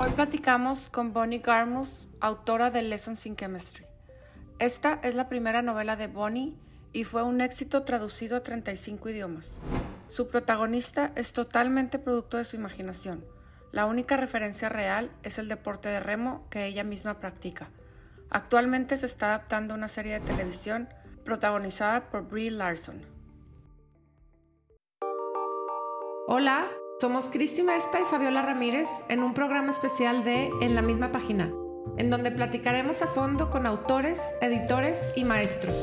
Hoy platicamos con Bonnie Garmus, autora de Lessons in Chemistry. Esta es la primera novela de Bonnie y fue un éxito traducido a 35 idiomas. Su protagonista es totalmente producto de su imaginación. La única referencia real es el deporte de remo que ella misma practica. Actualmente se está adaptando una serie de televisión protagonizada por Brie Larson. Hola, somos Cristi Mesta y Fabiola Ramírez en un programa especial de En la misma página, en donde platicaremos a fondo con autores, editores y maestros.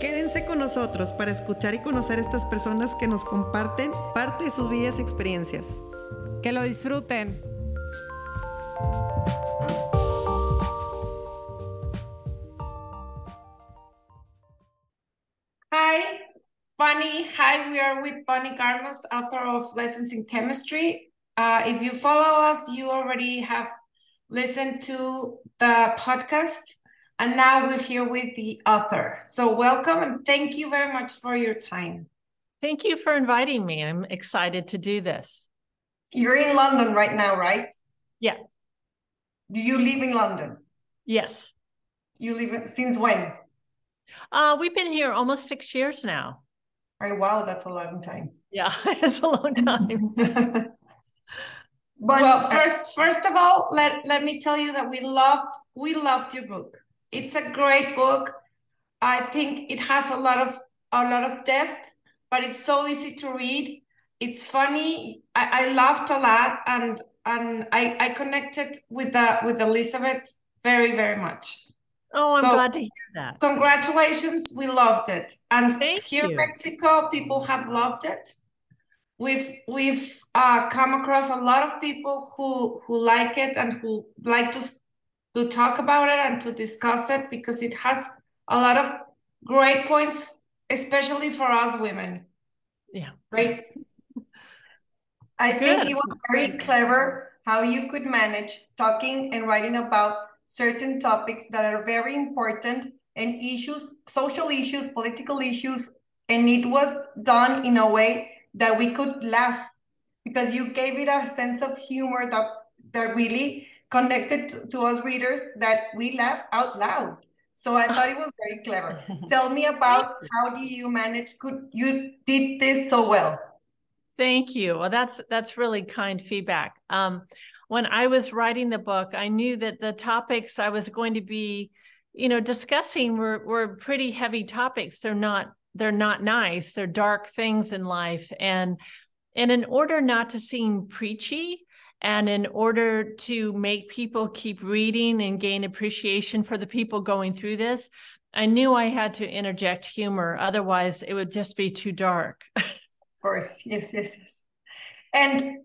Quédense con nosotros para escuchar y conocer a estas personas que nos comparten parte de sus vidas y experiencias. Que lo disfruten. Hi, Bonnie, hi, we are with Bonnie Garmus, author of Lessons in Chemistry. Uh, if you follow us, you already have listened to the podcast, and now we're here with the author. So, welcome and thank you very much for your time. Thank you for inviting me. I'm excited to do this. You're in London right now, right? Yeah. Do you live in London? Yes. You live in, since when? Uh, we've been here almost six years now. Oh, wow, that's a long time. Yeah, it's a long time. but, well, uh, first, first of all, let let me tell you that we loved we loved your book. It's a great book. I think it has a lot of a lot of depth, but it's so easy to read. It's funny. I, I laughed a lot, and and I I connected with the with Elizabeth very very much. Oh, I'm so, glad to hear that. Congratulations. We loved it. And Thank here you. in Mexico, people have loved it. We've we've uh, come across a lot of people who who like it and who like to to talk about it and to discuss it because it has a lot of great points, especially for us women. Yeah. Right. I Good. think it was very clever how you could manage talking and writing about certain topics that are very important and issues, social issues, political issues, and it was done in a way that we could laugh because you gave it a sense of humor that that really connected to, to us readers that we laugh out loud. So I thought it was very clever. Tell me about how do you manage could you did this so well? Thank you. Well, that's that's really kind feedback. Um, when I was writing the book, I knew that the topics I was going to be, you know, discussing were were pretty heavy topics. They're not they're not nice. They're dark things in life, and and in order not to seem preachy, and in order to make people keep reading and gain appreciation for the people going through this, I knew I had to interject humor. Otherwise, it would just be too dark. of course, yes, yes, yes. And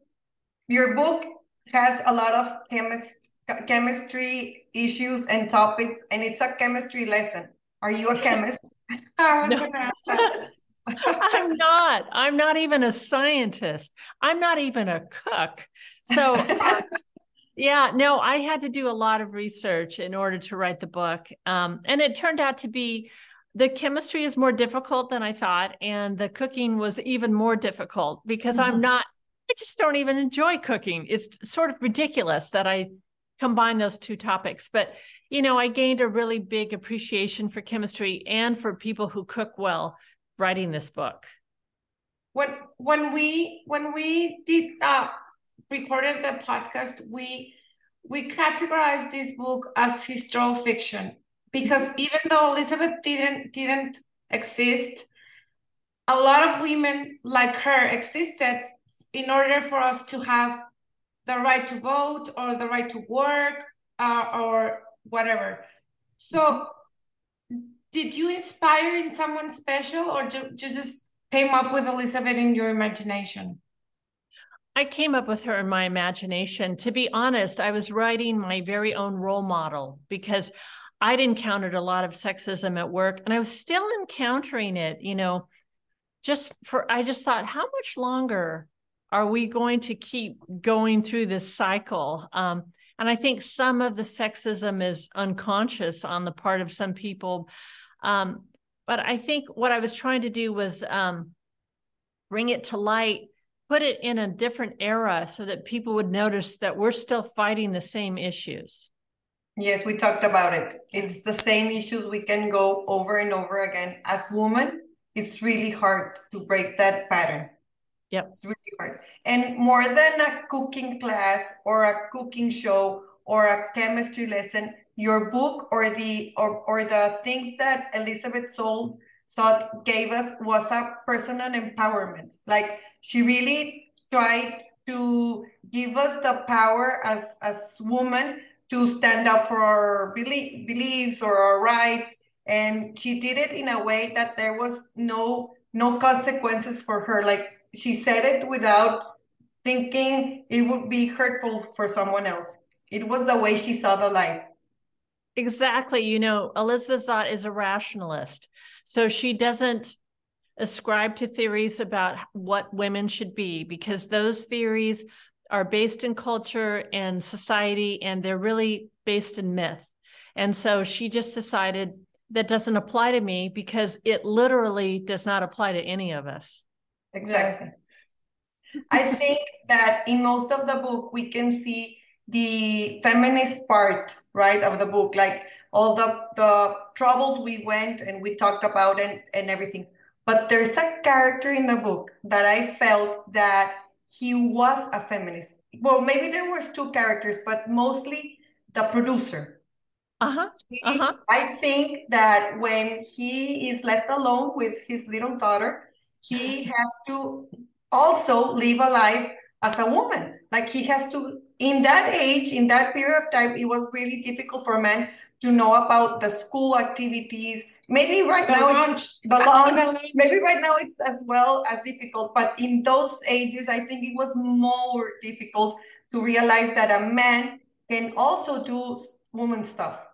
your book has a lot of chemist chemistry issues and topics, and it's a chemistry lesson. Are you a chemist? I'm not. I'm not even a scientist. I'm not even a cook. So, uh, yeah, no, I had to do a lot of research in order to write the book. Um, and it turned out to be the chemistry is more difficult than I thought. And the cooking was even more difficult because mm-hmm. I'm not I just don't even enjoy cooking. It's sort of ridiculous that I combine those two topics. But, you know, I gained a really big appreciation for chemistry and for people who cook well writing this book. When when we when we did uh recorded the podcast, we we categorized this book as historical fiction because even though Elizabeth didn't didn't exist, a lot of women like her existed in order for us to have the right to vote or the right to work uh, or whatever. So, did you inspire in someone special or ju- just came up with Elizabeth in your imagination? I came up with her in my imagination. To be honest, I was writing my very own role model because I'd encountered a lot of sexism at work and I was still encountering it, you know, just for, I just thought, how much longer are we going to keep going through this cycle? Um, and I think some of the sexism is unconscious on the part of some people. Um, but I think what I was trying to do was um, bring it to light put it in a different era so that people would notice that we're still fighting the same issues. Yes, we talked about it. It's the same issues we can go over and over again. As women, it's really hard to break that pattern. Yep. It's really hard. And more than a cooking class or a cooking show or a chemistry lesson, your book or the or, or the things that Elizabeth Sold Zott gave us was a personal empowerment. Like she really tried to give us the power as as women to stand up for our belief, beliefs or our rights and she did it in a way that there was no no consequences for her like she said it without thinking it would be hurtful for someone else. It was the way she saw the life. Exactly. You know elizabeth zott is a rationalist so she doesn't ascribe to theories about what women should be because those theories are based in culture and society and they're really based in myth. And so she just decided that doesn't apply to me because it literally does not apply to any of us. Exactly. I think that in most of the book, we can see the feminist part, right, of the book, like all the, the troubles we went and we talked about and, and everything. But there's a character in the book that I felt that he was a feminist. Well, maybe there was two characters, but mostly the producer uh-huh. uh-huh. I think that when he is left alone with his little daughter, he has to also live a life as a woman. Like he has to, in that age, in that period of time, it was really difficult for men to know about the school activities. Maybe right the now lunch. it's the lunch. Maybe right now it's as well as difficult. But in those ages, I think it was more difficult to realize that a man can also do woman stuff.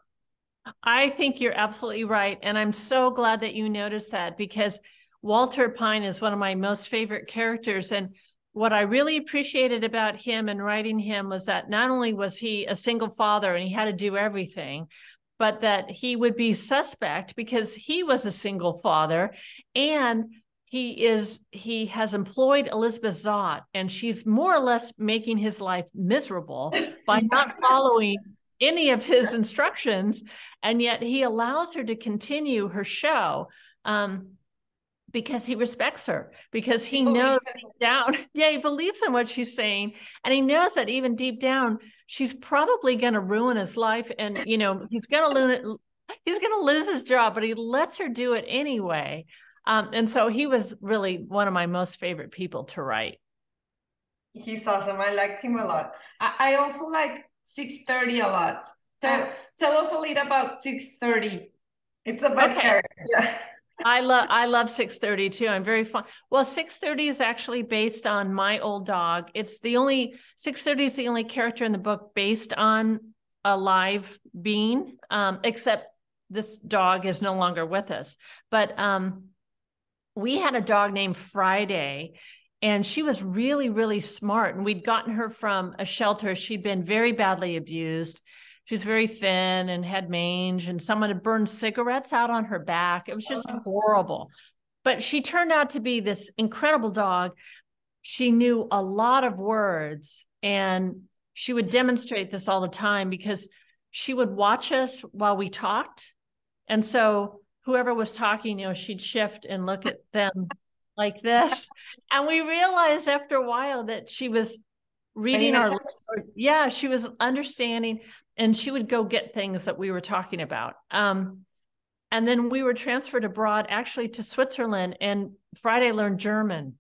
I think you're absolutely right. And I'm so glad that you noticed that because Walter Pine is one of my most favorite characters. And what I really appreciated about him and writing him was that not only was he a single father and he had to do everything, but that he would be suspect because he was a single father and he is he has employed elizabeth zott and she's more or less making his life miserable by not following any of his instructions and yet he allows her to continue her show um, because he respects her because he, he knows deep down yeah he believes in what she's saying and he knows that even deep down she's probably going to ruin his life and you know he's going to lose he's going to lose his job but he lets her do it anyway um, and so he was really one of my most favorite people to write he's awesome i like him a lot i, I also like 6.30 a lot. So tell us a little about 6.30. It's the best okay. character. Yeah. I love I love 630 too. I'm very fun. Well, 630 is actually based on my old dog. It's the only 630 is the only character in the book based on a live being, um, except this dog is no longer with us. But um, we had a dog named Friday, and she was really really smart and we'd gotten her from a shelter she'd been very badly abused she's very thin and had mange and someone had burned cigarettes out on her back it was just oh. horrible but she turned out to be this incredible dog she knew a lot of words and she would demonstrate this all the time because she would watch us while we talked and so whoever was talking you know she'd shift and look at them like this. and we realized after a while that she was reading our yeah, she was understanding and she would go get things that we were talking about. Um, and then we were transferred abroad actually to Switzerland and Friday learned German.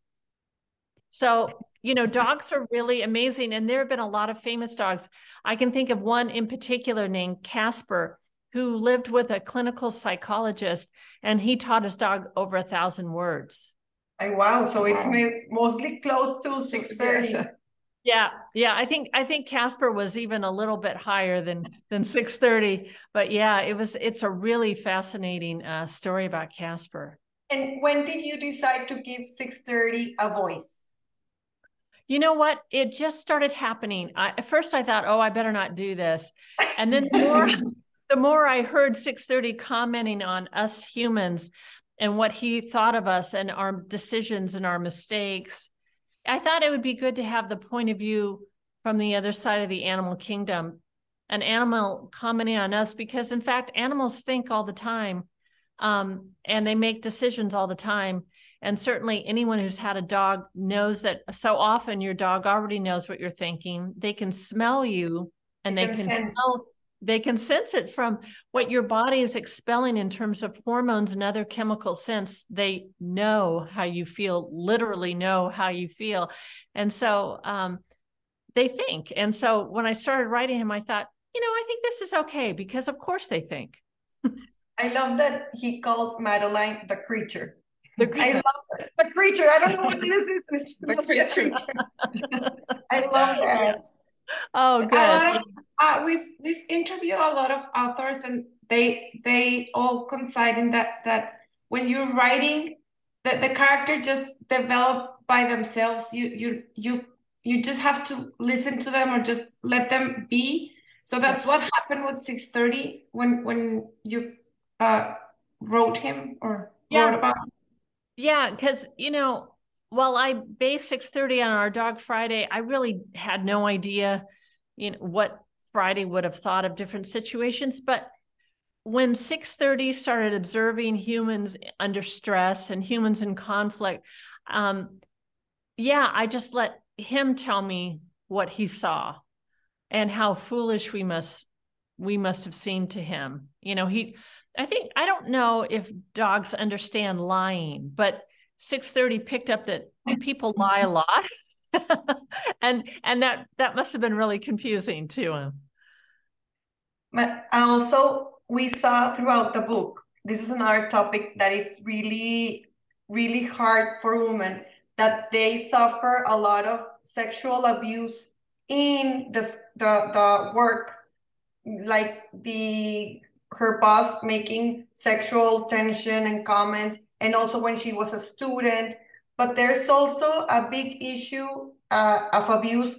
So, you know, dogs are really amazing. And there have been a lot of famous dogs. I can think of one in particular named Chaser, who lived with a clinical psychologist, and he taught his dog over a thousand words. Oh, wow. So it's mostly close to 630. Yeah, yeah. I think I think Chaser was even a little bit higher than than 630. But yeah, it was it's a really fascinating uh, story about Chaser. And when did you decide to give 630 a voice? You know what? It just started happening. I, at first I thought, oh, I better not do this. And then the more the more I heard 630 commenting on us humans, and what he thought of us and our decisions and our mistakes. I thought it would be good to have the point of view from the other side of the animal kingdom, an animal commenting on us, because in fact, animals think all the time um, and they make decisions all the time. And certainly, anyone who's had a dog knows that so often your dog already knows what you're thinking. They can smell you and they, they can, can smell they can sense it from what your body is expelling in terms of hormones and other chemical sense they know how you feel literally know how you feel and so um, they think and so when i started writing him i thought you know i think this is okay because of course they think i love that he called madeline the creature the creature. I love the creature. I don't know what it is. the creature. I love that. Oh, good. uh, we've we've interviewed a lot of authors, and they they all coincide in that that when you're writing, that the character just develop by themselves. You you you you just have to listen to them or just let them be. So that's what happened with six thirty when when you uh, wrote him or yeah. wrote about. Him. Yeah, because you know while I based 6:30 on our dog Friday, I really had no idea, you know, what Friday would have thought of different situations. But when 6:30 started observing humans under stress and humans in conflict, um, yeah, I just let him tell me what he saw and how foolish we must we must have seemed to him. You know, he I think I don't know if dogs understand lying, but 630 picked up that people lie a lot. and and that that must have been really confusing to him. But also we saw throughout the book, this is another topic that it's really, really hard for women that they suffer a lot of sexual abuse in the the, the work, like the her boss making sexual tension and comments and also when she was a student. But there's also a big issue uh, of abuse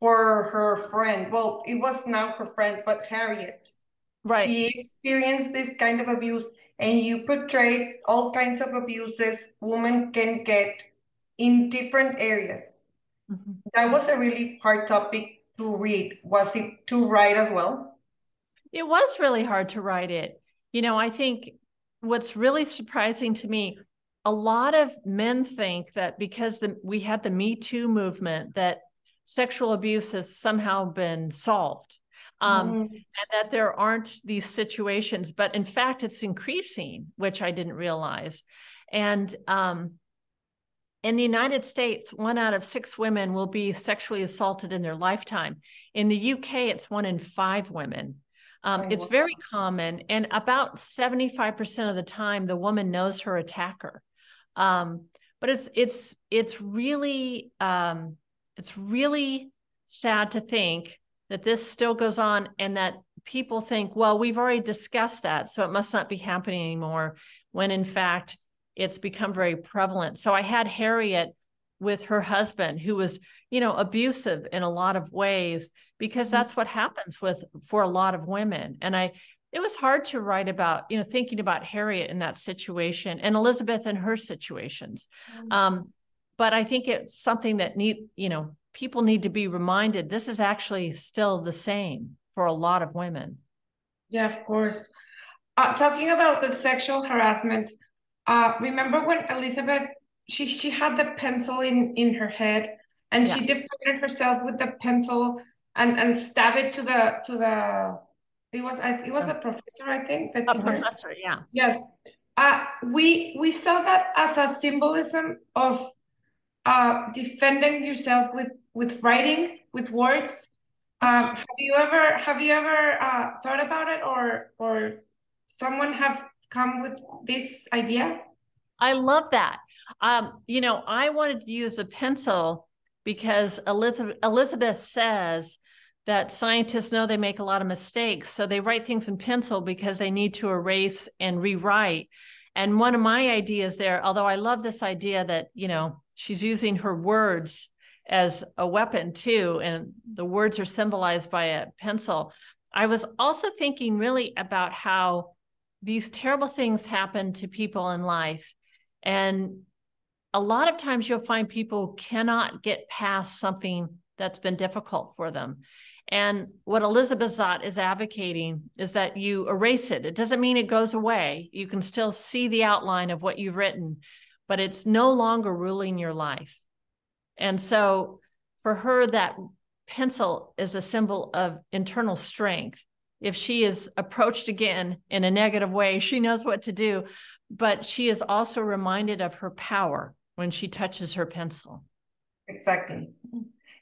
for her friend. Well, it was now her friend, but Harriet. Right. She experienced this kind of abuse, and you portray all kinds of abuses women can get in different areas. Mm-hmm. That was a really hard topic to read. Was it to write as well? It was really hard to write it. You know, I think what's really surprising to me a lot of men think that because the, we had the me too movement that sexual abuse has somehow been solved um, mm. and that there aren't these situations. But in fact it's increasing which i didn't realize. And um, in the united states one out of six women will be sexually assaulted in their lifetime. In the uk it's one in five women um, it's very common, and about 75% of the time, the woman knows her attacker. Um, but it's it's it's really um, it's really sad to think that this still goes on and that people think, well, we've already discussed that, so it must not be happening anymore. When in fact, it's become very prevalent. So I had Harriet with her husband, who was you know abusive in a lot of ways because mm-hmm. that's what happens with for a lot of women and i it was hard to write about you know thinking about harriet in that situation and elizabeth in her situations mm-hmm. um, but i think it's something that need you know people need to be reminded this is actually still the same for a lot of women yeah of course uh, talking about the sexual harassment uh, remember when elizabeth she she had the pencil in in her head and yeah. she defended herself with the pencil and and stab it to the to the it was it was a professor I think that a professor yeah. Yes. Uh we we saw that as a symbolism of uh defending yourself with with writing with words. Um have you ever have you ever uh thought about it or or someone have come with this idea? I love that. Um you know I wanted to use a pencil because Elizabeth, Elizabeth says that scientists know they make a lot of mistakes. So they write things in pencil because they need to erase and rewrite. And one of my ideas there, although I love this idea that, you know, she's using her words as a weapon too, and the words are symbolized by a pencil. I was also thinking really about how these terrible things happen to people in life. And a lot of times you'll find people cannot get past something that's been difficult for them. And what Elizabeth Zott is advocating is that you erase it. It doesn't mean it goes away. You can still see the outline of what you've written, but it's no longer ruling your life. And so for her, that pencil is a symbol of internal strength. If she is approached again in a negative way, she knows what to do, but she is also reminded of her power when she touches her pencil. Exactly.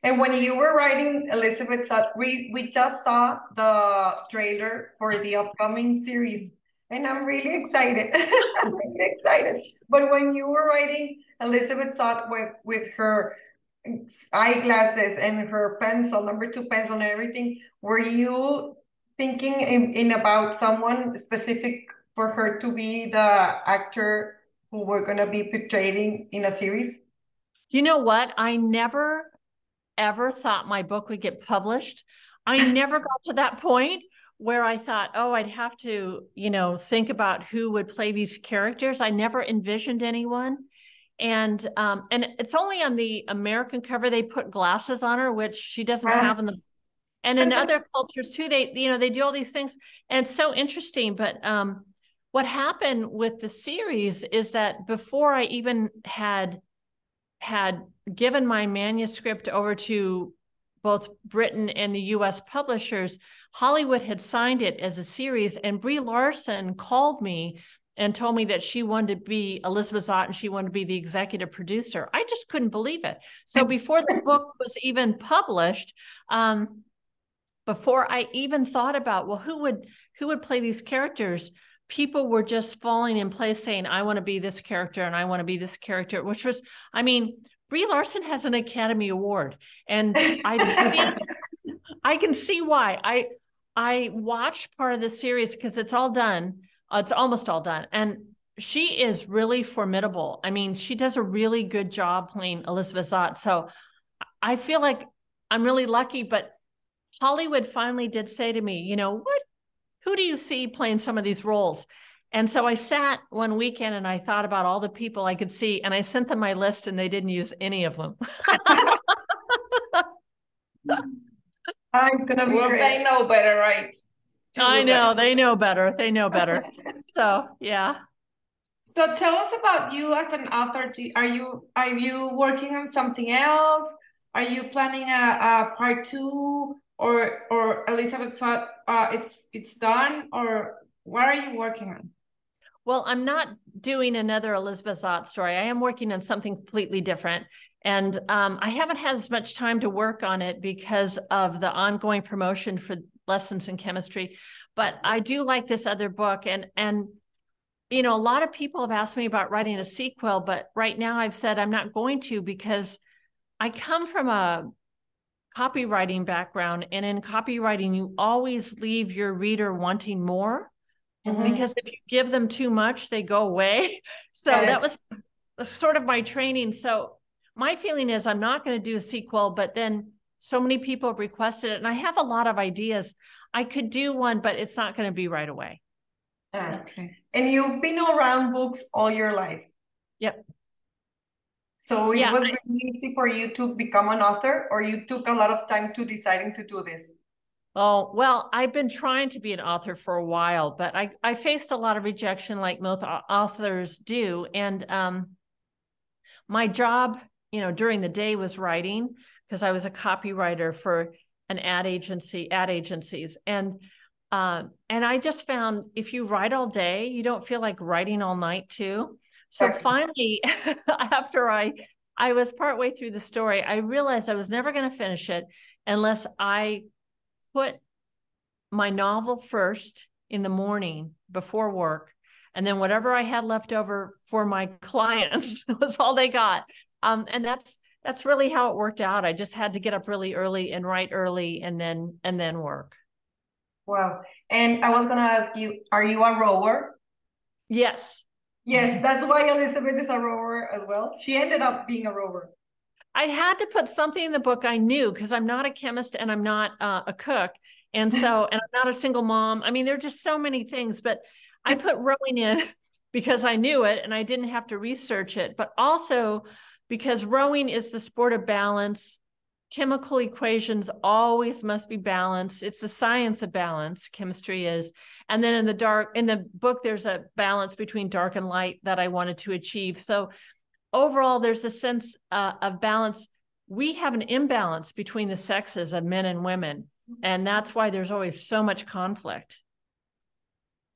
And when you were writing Elizabeth, uh, we, we just saw the trailer for the upcoming series, and I'm really excited. I'm really excited. But when you were writing Elizabeth Zott with, with her eyeglasses and her pencil, number two pencil and everything, were you thinking in, in about someone specific for her to be the actor who we're going to be portraying in a series? You know what? I never ever thought my book would get published. I never got to that point where I thought, oh, I'd have to, you know, think about who would play these characters. I never envisioned anyone. And um, and it's only on the American cover they put glasses on her, which she doesn't have in the and in other cultures too, they, you know, they do all these things. And it's so interesting. But um, what happened with the series is that before I even had had given my manuscript over to both Britain and the US publishers, Hollywood had signed it as a series, and Brie Larson called me and told me that she wanted to be Elizabeth Zott and she wanted to be the executive producer. I just couldn't believe it. So before the book was even published, um, before I even thought about, well, who would who would play these characters? People were just falling in place saying, I want to be this character and I want to be this character, which was, I mean, Brie Larson has an Academy Award. And I I can see why. I I watched part of the series because it's all done. Uh, it's almost all done. And she is really formidable. I mean, she does a really good job playing Elizabeth Zott. So I feel like I'm really lucky, but Hollywood finally did say to me, you know, what who do you see playing some of these roles? And so I sat one weekend and I thought about all the people I could see, and I sent them my list, and they didn't use any of them. It's gonna well, great. they know better, right? I know they know better. They know better. so yeah. So tell us about you as an author. Are you are you working on something else? Are you planning a, a part two? Or or Elizabeth Zott uh, it's it's done, or what are you working on? Well, I'm not doing another Elizabeth Zott story. I am working on something completely different. And um, I haven't had as much time to work on it because of the ongoing promotion for lessons in chemistry. But I do like this other book. And, and, you know, a lot of people have asked me about writing a sequel, but right now I've said I'm not going to because I come from a copywriting background. And in copywriting, you always leave your reader wanting more mm-hmm. because if you give them too much, they go away. So yes. that was sort of my training. So my feeling is I'm not going to do a sequel, but then so many people requested it. And I have a lot of ideas. I could do one, but it's not going to be right away. Okay. And you've been around books all your life. Yep. So it yeah. was really easy for you to become an author, or you took a lot of time to deciding to do this? Oh, well, I've been trying to be an author for a while, but I, I faced a lot of rejection like most authors do. And um, my job, you know, during the day was writing because I was a copywriter for an ad agency, ad agencies. And um, and I just found if you write all day, you don't feel like writing all night too. So finally, after I I was partway through the story, I realized I was never going to finish it unless I put my novel first in the morning before work. And then whatever I had left over for my clients was all they got. Um, and that's that's really how it worked out. I just had to get up really early and write early and then and then work. Wow. And I was gonna ask you, are you a rower? Yes. Yes, that's why Elizabeth is a rower as well. She ended up being a rower. I had to put something in the book I knew because I'm not a chemist and I'm not uh, a cook. And so, and I'm not a single mom. I mean, there are just so many things, but I put rowing in because I knew it and I didn't have to research it, but also because rowing is the sport of balance. Chemical equations always must be balanced. It's the science of balance, chemistry is. And then in the dark, in the book, there's a balance between dark and light that I wanted to achieve. So overall, there's a sense uh, of balance. We have an imbalance between the sexes of men and women. And that's why there's always so much conflict.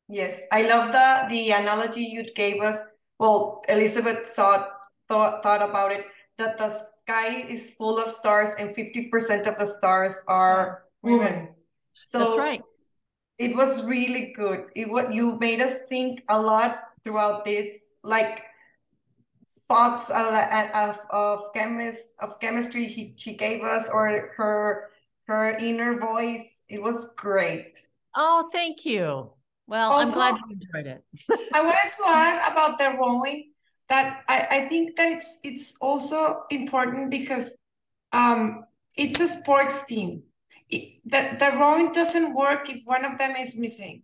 Yes, I love the the analogy you gave us. Well, Elizabeth thought thought thought about it that the sky is full of stars and 50% of the stars are women. So That's right. It was really good. It what you made us think a lot throughout this like spots of of chemist of chemistry he, she gave us or her her inner voice. It was great. Oh, thank you. Well, also, I'm glad you enjoyed it. I wanted to add about the rowing that I, I think that it's it's also important because um, it's a sports team. It, the, the rowing doesn't work if one of them is missing.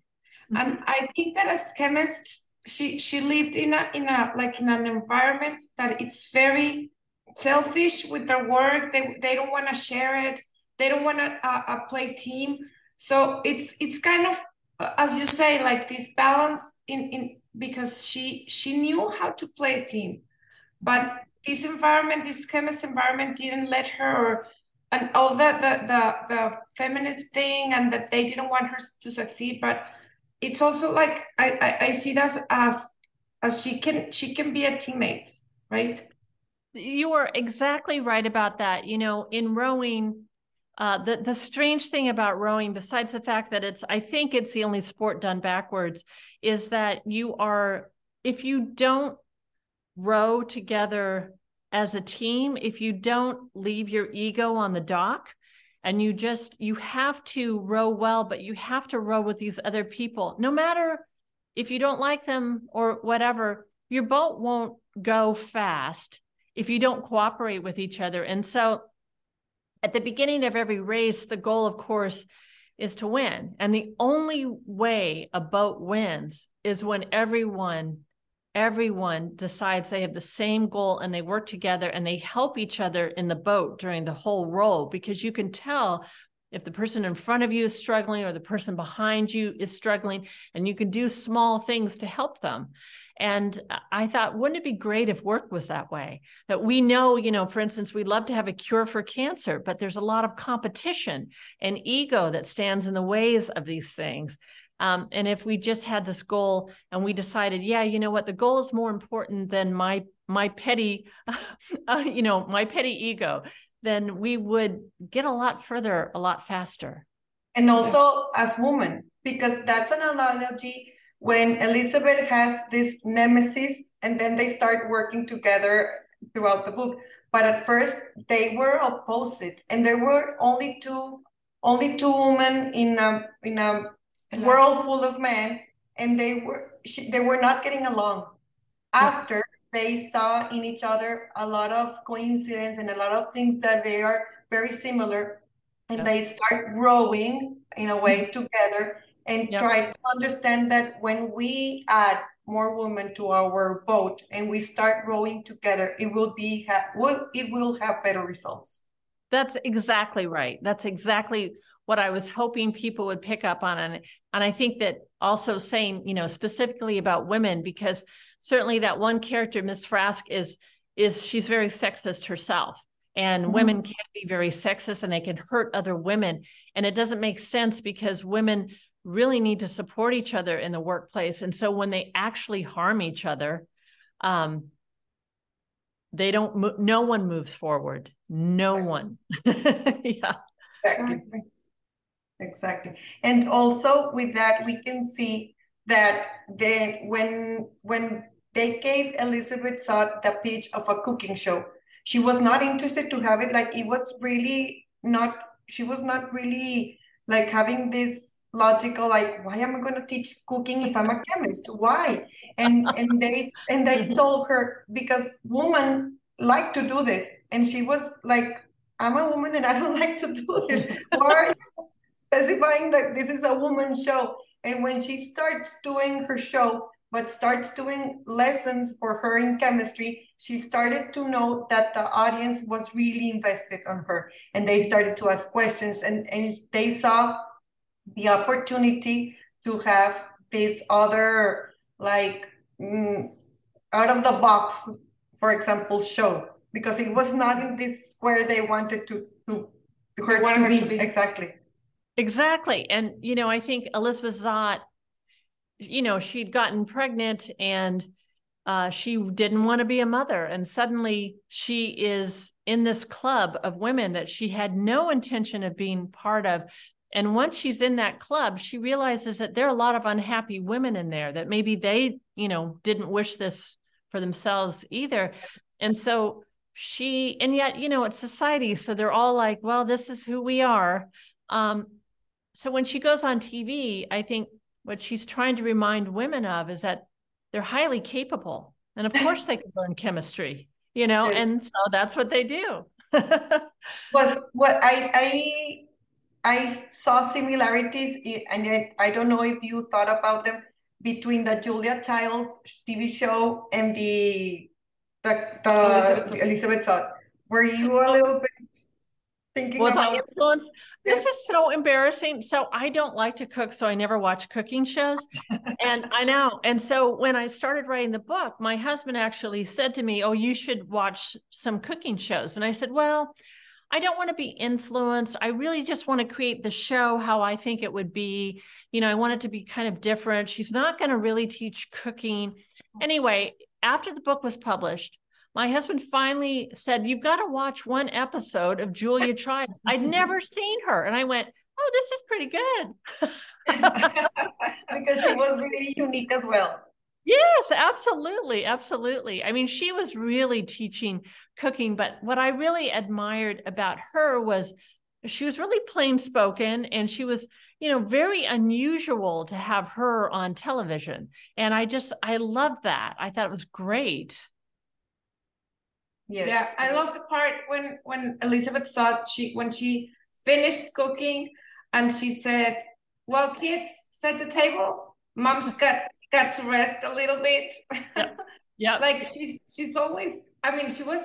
Mm-hmm. And I think that as chemists, she she lived in a in a like in an environment that it's very selfish with their work. They they don't want to share it. They don't want to uh, uh, play team. So it's it's kind of as you say, like this balance in in because she she knew how to play a team, but this environment, this chemist environment, didn't let her and all that the the the feminist thing and that they didn't want her to succeed. But it's also like I I, I see that as as she can she can be a teammate, right? You are exactly right about that. You know, in rowing, uh, the the strange thing about rowing, besides the fact that it's, I think it's the only sport done backwards, is that you are, if you don't row together as a team, if you don't leave your ego on the dock, and you just you have to row well, but you have to row with these other people, no matter if you don't like them or whatever. Your boat won't go fast if you don't cooperate with each other, and so at the beginning of every race, the goal, of course, is to win. And the only way a boat wins is when everyone everyone decides they have the same goal and they work together and they help each other in the boat during the whole roll because you can tell if the person in front of you is struggling or the person behind you is struggling and you can do small things to help them and I thought, wouldn't it be great if work was that way? That we know, you know, for instance, we'd love to have a cure for cancer, but there's a lot of competition and ego that stands in the ways of these things. Um, and if we just had this goal and we decided, yeah, you know what, the goal is more important than my my petty, uh, you know, my petty ego, then we would get a lot further, a lot faster. And also as women, because that's an analogy when Elizabeth has this nemesis and then they start working together throughout the book. But at first they were opposites and there were only two only two women in a in a world full of men and they were they were not getting along. After they saw in each other a lot of coincidence and a lot of things that they are very similar and yeah. they start growing in a way together and yep. try to understand that when we add more women to our boat and we start rowing together, it will be ha- will, it will have better results. That's exactly right. That's exactly what I was hoping people would pick up on, and and I think that also saying you know specifically about women because certainly that one character, Miss Frask, is is she's very sexist herself and mm-hmm. women can be very sexist and they can hurt other women and it doesn't make sense because women really need to support each other in the workplace. And so when they actually harm each other, um, they don't, no one moves forward. No exactly. one. yeah. Exactly. Exactly. And also with that, we can see that they, when, when they gave Elizabeth Zott the pitch of a cooking show, she was not interested to have it. Like it was really not, she was not really like having this logical like why am i going to teach cooking if i'm a chemist? Why? And and they and they told her because women like to do this. And she was like i'm a woman and i don't like to do this. Why are you specifying that this is a woman show? And when she starts doing her show but starts doing lessons for her in chemistry, she started to know that the audience was really invested on her. And they started to ask questions and, and they saw the opportunity to have this other like mm, out of the box, for example, show. Because it was not in this square they wanted to to, to her, to, her be. to be. Exactly. Exactly. And you know i think elizabeth zott you know she'd gotten pregnant and uh, she didn't want to be a mother. And suddenly she is in this club of women that she had no intention of being part of and once she's in that club she realizes that there are a lot of unhappy women in there that maybe they you know didn't wish this for themselves either. And so she and yet you know it's society so they're all like well this is who we are. Um so when she goes on tv i think what she's trying to remind women of is that they're highly capable and of course they can learn chemistry you know and so that's what they do. But what i i i saw similarities and yet i don't know if you thought about them between the julia child tv show and the the, the Elizabeth. Were you a little bit thinking was about- I influenced? Yes. This is so embarrassing. So I don't like to cook, so I never watch cooking shows. and I know. And so when I started writing the book, my husband actually said to me, "Oh, you should watch some cooking shows." And I said, "Well, I don't want to be influenced. I really just want to create the show how I think it would be. You know, I want it to be kind of different. She's not going to really teach cooking. Anyway, after the book was published, my husband finally said, You've got to watch one episode of Julia Child. I'd never seen her. And I went, Oh, this is pretty good. because she was really unique as well. Yes, absolutely. Absolutely. I mean, she was really teaching cooking, but what I really admired about her was she was really plain spoken and she was you know very unusual to have her on television and i just i loved that. I thought it was great. Yes. Yeah i love the part when when elizabeth zott she when she finished cooking and she said well kids set the table. Mom's got got to rest a little bit. Yeah, yeah. like she's she's always i mean she was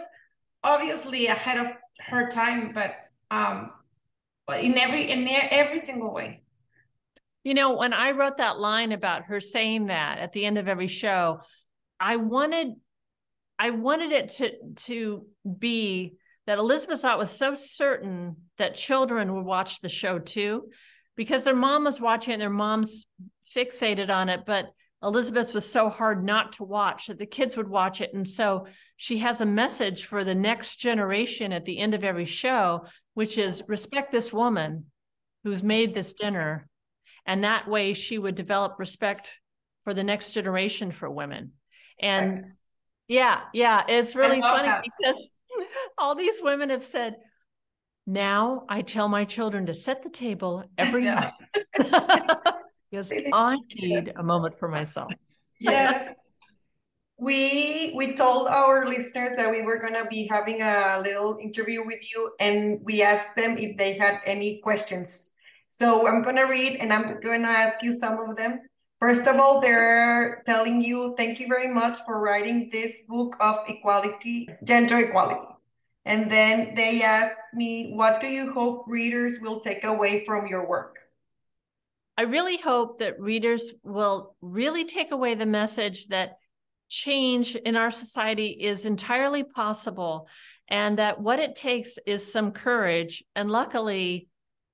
obviously ahead of her time but um in every in every single way. You know, when I wrote that line about her saying that at the end of every show, I wanted I wanted it to to be that Elizabeth Zott was so certain that children would watch the show too, because their mom was watching and their mom's fixated on it, but Elizabeth was so hard not to watch that the kids would watch it. And so she has a message for the next generation at the end of every show, which is respect this woman who's made this dinner. And that way she would develop respect for the next generation for women. And yeah, yeah, it's really funny that. because all these women have said, now I tell my children to set the table every night. because I need a moment for myself. Yes. we we told our listeners that we were going to be having a little interview with you and we asked them if they had any questions. So I'm going to read and I'm going to ask you some of them. First of all, they're telling you thank you very much for writing this book of equality, gender equality. And then they asked me, what do you hope readers will take away from your work? I really hope that readers will really take away the message that change in our society is entirely possible and that what it takes is some courage. And luckily,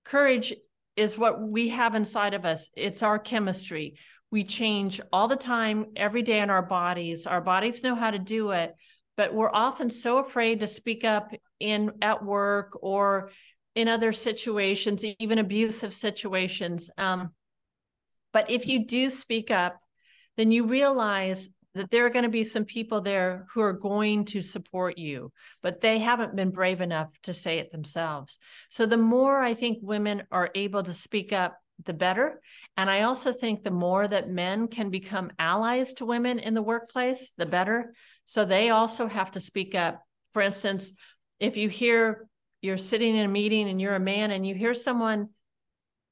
courage is what we have inside of us, it's our chemistry. We change all the time, every day in our bodies. Our bodies know how to do it, but we're often so afraid to speak up in at work or in other situations, even abusive situations. Um, but if you do speak up, then you realize that there are going to be some people there who are going to support you, but they haven't been brave enough to say it themselves. So the more I think women are able to speak up, the better. And I also think the more that men can become allies to women in the workplace, the better. So they also have to speak up. For instance, if you hear you're sitting in a meeting and you're a man and you hear someone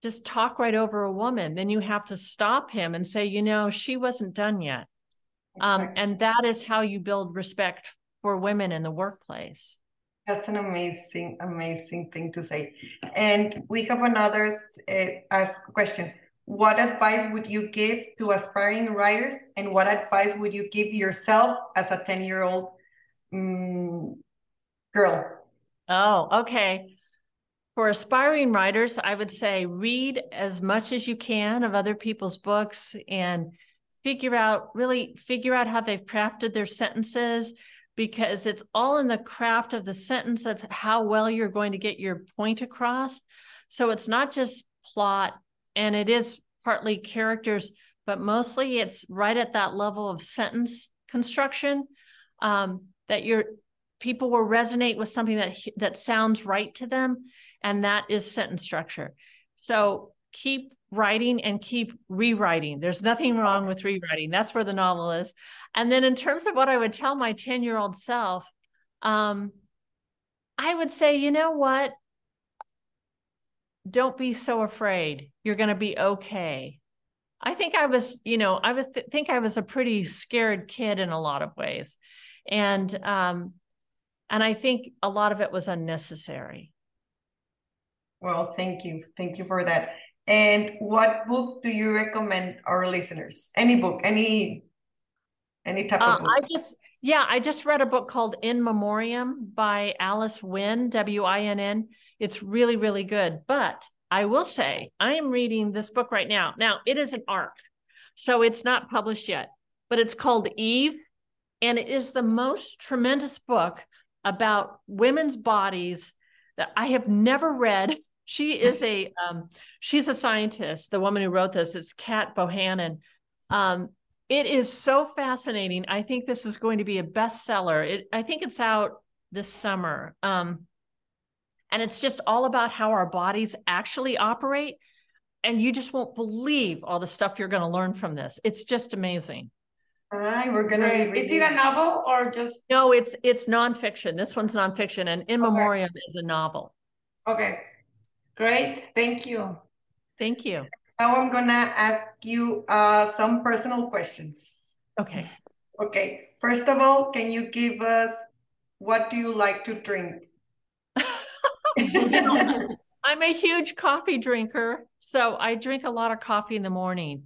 just talk right over a woman, then you have to stop him and say, you know, she wasn't done yet. Um, exactly. Um, and that is how you build respect for women in the workplace. That's an amazing, amazing thing to say. And we have another uh, ask question. What advice would you give to aspiring writers, and what advice would you give yourself as a 10 year old um, girl? Oh, okay. For aspiring writers, I would say read as much as you can of other people's books and figure out, really figure out how they've crafted their sentences because it's all in the craft of the sentence of how well you're going to get your point across. So it's not just plot and it is partly characters, but mostly it's right at that level of sentence construction um, that your people will resonate with something that that sounds right to them, and that is sentence structure. So keep writing and keep rewriting. There's nothing wrong with rewriting. That's where the novel is. And then in terms of what I would tell my 10 year old self, um, I would say, you know what? Don't be so afraid. You're going to be okay. I think I was, you know, I would th- think I was a pretty scared kid in a lot of ways. And um and I think a lot of it was unnecessary. Well, thank you. Thank you for that. And what book do you recommend our listeners? Any book, any any type uh, of book? I just yeah, I just read a book called In Memoriam by Alice Winn, W I N N. It's really really good. But I will say I am reading this book right now. Now, it is an arc. So it's not published yet, but it's called Eve and it is the most tremendous book about women's bodies that I have never read she is a um, she's a scientist. The woman who wrote this is Cat Bohannon. Um, it is so fascinating. I think this is going to be a bestseller. It, I think it's out this summer. Um, and it's just all about how our bodies actually operate. And you just won't believe all the stuff you're going to learn from this. It's just amazing. All right, we're gonna. Right. Is it a novel or just? No, it's it's nonfiction. This one's nonfiction, and In okay. Memoriam is a novel. Okay, Great, thank you. Thank you. Now I'm gonna ask you uh, some personal questions. Okay. Okay, first of all, can you give us what do you like to drink? I'm a huge coffee drinker, so I drink a lot of coffee in the morning.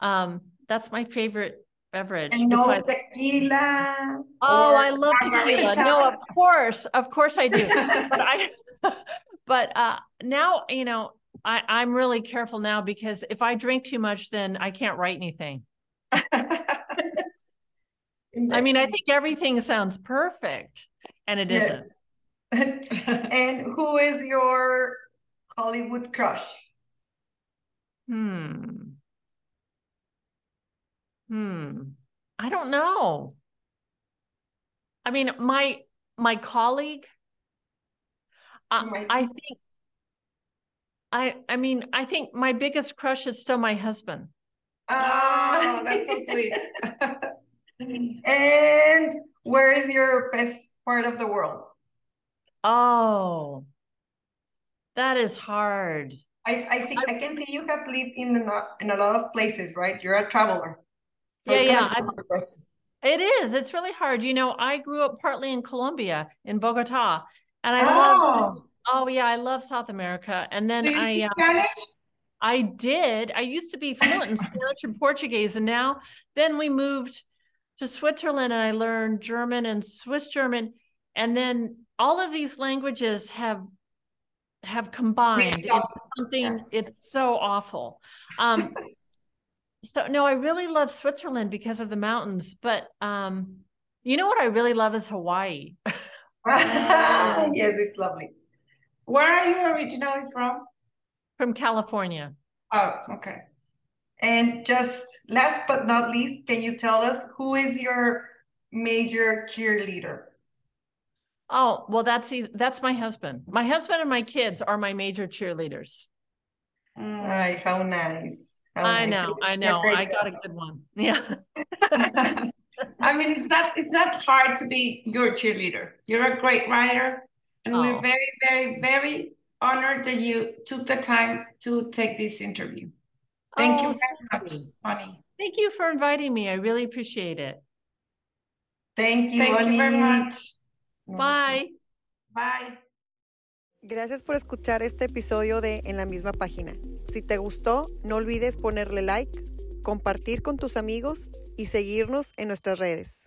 Um, that's my favorite beverage. And no besides... tequila. Oh, I love tequila. No, of course, of course I do. but I, but uh, now you know I, I'm really careful now because if I drink too much, then I can't write anything. I mean, I think everything sounds perfect, and it yes. not and who is your Hollywood crush? Hmm. Hmm. I don't know. I mean, my my colleague I, I think I I mean I think my biggest crush is still my husband. Oh, that's so sweet. and where is your best part of the world? Oh, that is hard. I, I see. I, I can see you have lived in a, in a lot of places, right? You're a traveler. So yeah, yeah. It is. It's really hard. You know, I grew up partly in Colombia, in Bogota, and I oh. love oh yeah, I love South America. And then I uh, Spanish? I did. I used to be fluent in Spanish and Portuguese, and now then we moved to Switzerland, and I learned German and Swiss German, and then all of these languages have have combined into something. It's so awful. Um, so no, I really love Switzerland because of the mountains, but um, you know what I really love is Hawaii. yes, it's lovely. Where are you originally from? From California. Oh, okay. And just last but not least, can you tell us who is your major cheerleader? Oh, well, that's that's my husband. My husband and my kids are my major cheerleaders. Mm. Ay, how nice. How I know, I know. I got a good one. Yeah. I mean, it's not it's not hard to be your cheerleader. You're a great writer, and oh. we're very, very, very honored that you took the time to take this interview. Thank oh, you very much, Bonnie. Thank you for inviting me. I really appreciate it. Thank you, Thank you very much. Bye. Bye. Gracias por escuchar este episodio de En la misma página. Si te gustó, no olvides ponerle like, compartir con tus amigos y seguirnos en nuestras redes.